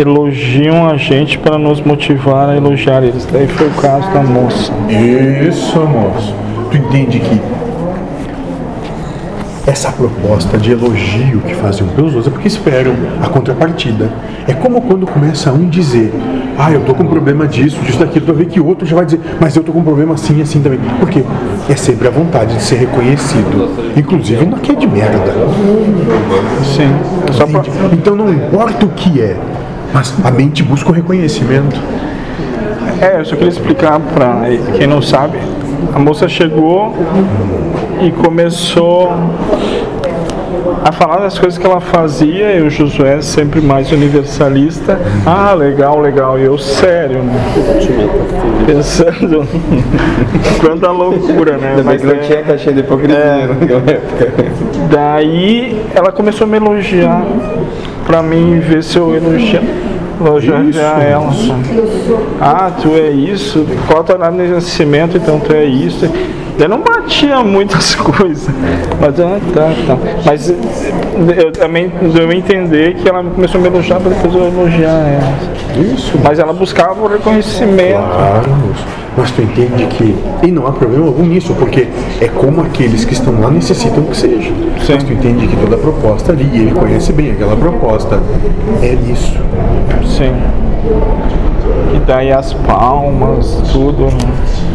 elogiam a gente para nos motivar a elogiar eles. Daí foi o caso da moça. Isso, moço. Tu entende que essa proposta de elogio que fazem pelos outros é porque esperam a contrapartida. É como quando começa um dizer, ah, eu tô com problema disso, disso, daquilo, tu vê que o outro já vai dizer, mas eu tô com problema assim e assim também. Por quê? É sempre a vontade de ser reconhecido. Inclusive não que é de merda. Sim. Pra? Então não importa o que é, mas a mente busca o reconhecimento. é, eu só queria explicar para quem não sabe. A moça chegou e começou a falar das coisas que ela fazia e o Josué sempre mais universalista. Ah, legal, legal. E eu sério, né? Pensando quanta loucura, né? Ainda Mas não é- tinha caixinha de hipocrisia naquela época. Daí ela começou a me elogiar pra mim ver se eu elogia, elogiar Isso. ela. Ah, tu é isso, qual data de nascimento, então tu é isso. Daí não batia muitas coisas. Mas ah, tá, tá. Mas eu também deu a entender que ela começou a me elogiar pra depois eu elogiar ela. Isso. Mas ela buscava o reconhecimento. Claro. Mas tu entende que. E não há problema algum nisso, porque é como aqueles que estão lá necessitam que seja. Sim. Mas tu entende que toda proposta ali, ele conhece bem aquela proposta, é isso. Sim. E daí as palmas, tudo. né?